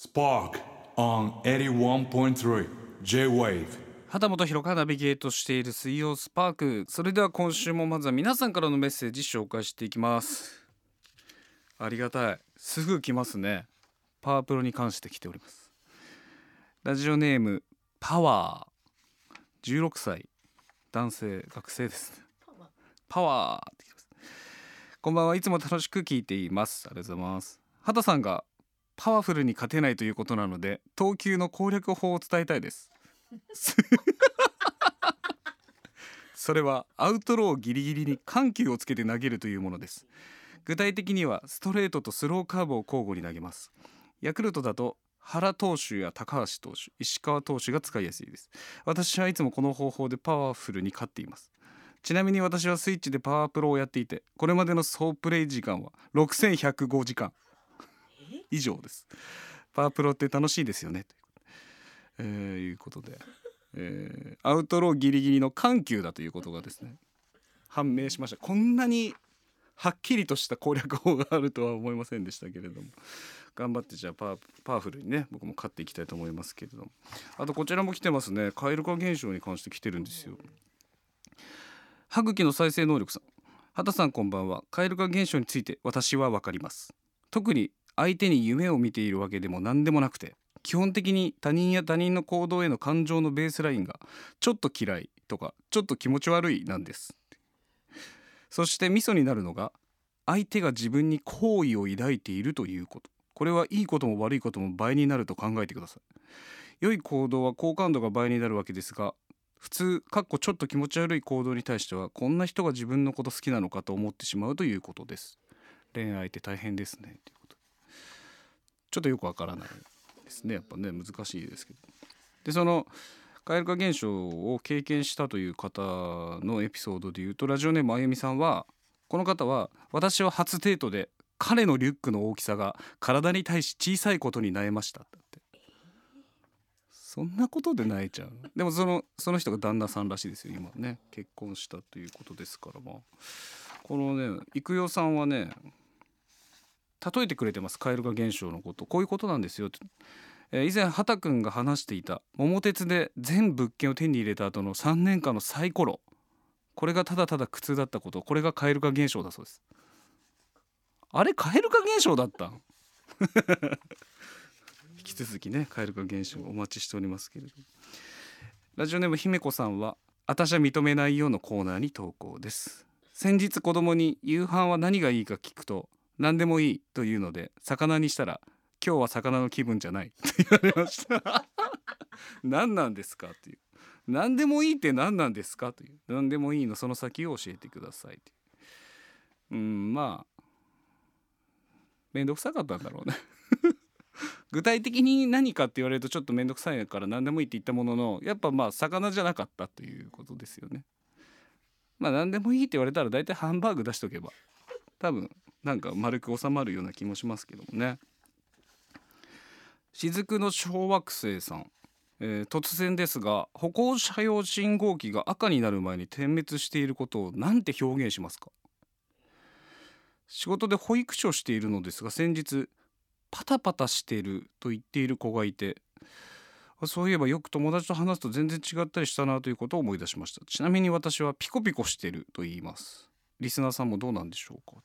Spark on 81.3 J-Wave. 畑本博がナビゲートしている水曜スパークそれでは今週もまずは皆さんからのメッセージ紹介していきます。ありがたい。すぐ来ますね。パワープロに関して来ております。ラジオネームパワー16歳男性学生です。パワーってます。こんばんは。いつも楽しく聞いています。ありがとうございます。畑さんがパワフルに勝てないということなので投球の攻略法を伝えたいです。それはアウトローギリギリに緩急をつけて投げるというものです。具体的にはストレートとスローカーブを交互に投げます。ヤクルトだと原投手や高橋投手石川投手が使いやすいです。私はいつもこの方法でパワフルに勝っています。ちなみに私はスイッチでパワープロをやっていてこれまでの総プレイ時間は6105時間以上です。パワープロって楽しいですよね。という,、ことで、えーアウトローギリギリの緩急だということがですね。判明しました。こんなにはっきりとした攻略法があるとは思いませんでしたけれども。頑張ってじゃあパワパワフルにね僕も勝っていきたいと思いますけれども。あとこちらも来てますね。蛙化現象に関して来てるんですよ。歯茎の再生能力さん。畑さんこんばんは。蛙化現象について私はわかります。特に相手に夢を見ているわけでも何でもなくて基本的に他人や他人の行動への感情のベースラインがちょっと嫌いとかちょっと気持ち悪いなんです。そしてミソになるのが相手が自分に好意を抱いているということ。これはいいことも悪いことも倍になると考えてください。良い行動は好感度が倍になるわけですが普通かっこちょっと気持ち悪い行動に対してはこんな人が自分のこと好きなのかと思ってしまうということです。恋愛って大変ですね。ちょっとよくわからないですね。やっぱね難しいですけど。でその蛙化現象を経験したという方のエピソードで言うとラジオネームあゆみさんはこの方は私は初デートで彼のリュックの大きさが体に対し小さいことに悩ましたって。そんなことで泣いちゃうでもそのその人が旦那さんらしいですよ今ね。結婚したということですからまあ。このね育代さんはね例えてくれてます。蛙化現象のこと。こういうことなんですよ、えー以前畑くんが話していた桃鉄で全物件を手に入れた後の3年間のサイコロ。これがただただ苦痛だったこと。これが蛙化現象だそうです。あれ蛙化現象だった？引き続きね蛙化現象お待ちしておりますけれどラジオネーム姫子さんは「あたしゃ認めないよ」のコーナーに投稿です。先日子供に夕飯は何がいいか聞くと何でもいいというので魚にしたら今日は魚の気分じゃないって言われました。何なんですかっていう。何でもいいって何なんですかという。何でもいいのその先を教えてくださいという。うんまあ面倒くさかったんだろうね。具体的に何かって言われるとちょっと面倒くさいから何でもいいって言ったもののやっぱまあ魚じゃなかったということですよね。まあ何でもいいって言われたら大体ハンバーグ出しとけば多分なんか丸く収まるような気もしますけどもね。雫の小惑星さん、えー突然ですが歩行者用信号機が赤になる前に点滅していることを何て表現しますか？仕事で保育士をしているのですが先日パタパタしてると言っている子がいてそういえばよく友達と話すと全然違ったりしたなということを思い出しました。ちなみに私はピコピコしてると言います。リスナーさんもどうなんでしょうか？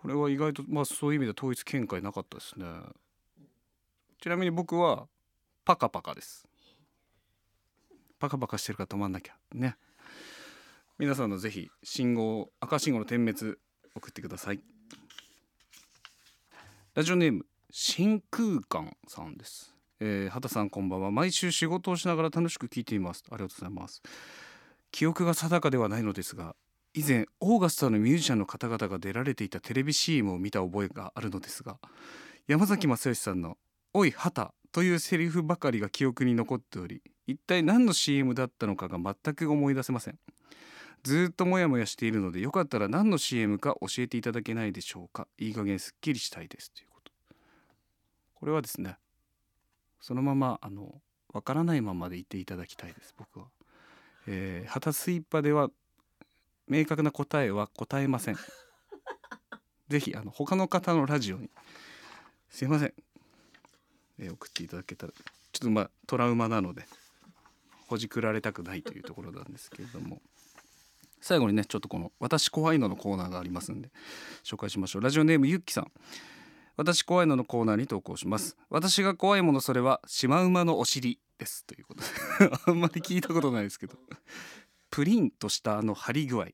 これは意外とまあそういう意味で統一見解なかったですね。ちなみに僕はパカパカです。パカパカしてるから止まんなきゃ。ね。皆さんのぜひ信号赤信号の点滅送ってください。ラジオネーム真空間さんです、えー、畑さんこんばんは。毎週仕事をしながら楽しく聞いています。ありがとうございます。記憶が定かではないのですが以前オーガスタのミュージシャンの方々が出られていたテレビ CM を見た覚えがあるのですが山崎正義さんの「おい畑」というセリフばかりが記憶に残っており一体何の CM だったのかが全く思い出せません。ずっとモヤモヤしているのでよかったら何の CM か教えていただけないでしょうか。いい加減すっきりしたいです。ということ。これはですねそのままあのわからないままで言っていただきたいです僕は、えー、旗スイッパでは明確な答えは答えません。ぜひあの他の方のラジオに。すいません。えー送っていただけたらちょっとまあトラウマなのでほじくられたくないというところなんですけれども。最後にねちょっとこの「私怖いの」のコーナーがありますんで紹介しましょう。ラジオネームゆっきさん。私怖いののコーナーに投稿します。私が怖いものそれはシマウマのお尻です。ということで。あんまり聞いたことないですけど。プリンとしたあの張り具合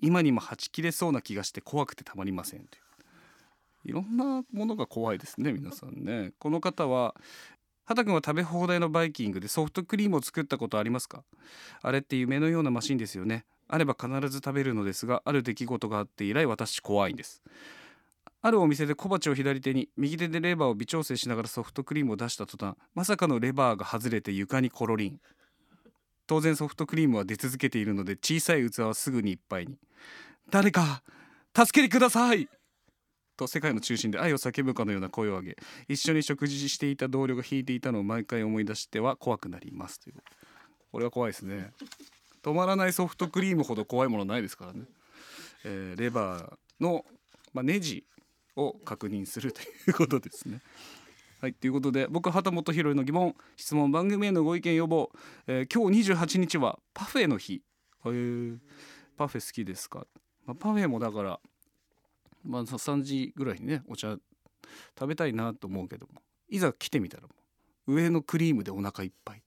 今にもはち切れそうな気がして怖くてたまりませんという。いろんなものが怖いですね皆さんね。この方は畑君は食べ放題のバイキングでソフトクリームを作ったことありますか？あれって夢のようなマシンですよね。あれば必ず食べるのですがある出来事があって以来私怖いんです。あるお店で小鉢を左手に右手でレバーを微調整しながらソフトクリームを出した途端まさかのレバーが外れて床にコロリン。当然ソフトクリームは出続けているので小さい器はすぐにいっぱいに。誰か助けてください！と世界の中心で愛を叫ぶかのような声を上げ一緒に食事していた同僚が弾いていたのを毎回思い出しては怖くなりますという。これは怖いですね。止まらないソフトクリームほど怖いものないですからね、えーレバーの、まあ、ネジを確認するということですね。はいということで僕畑本博の疑問質問番組へのご意見要望、えー今日28日はパフェの日。へパフェ好きですか、まあ、パフェもだからまあ3時ぐらいにねお茶食べたいなと思うけども。いざ来てみたら上のクリームでお腹いっぱい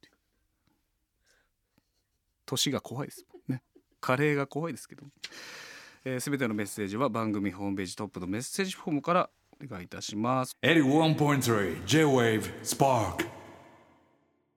年が怖いですもんね。カレーが怖いですけども。えー、全てのメッセージは番組ホームページトップのメッセージフォームから願いいたします81.3 J-Wave Spark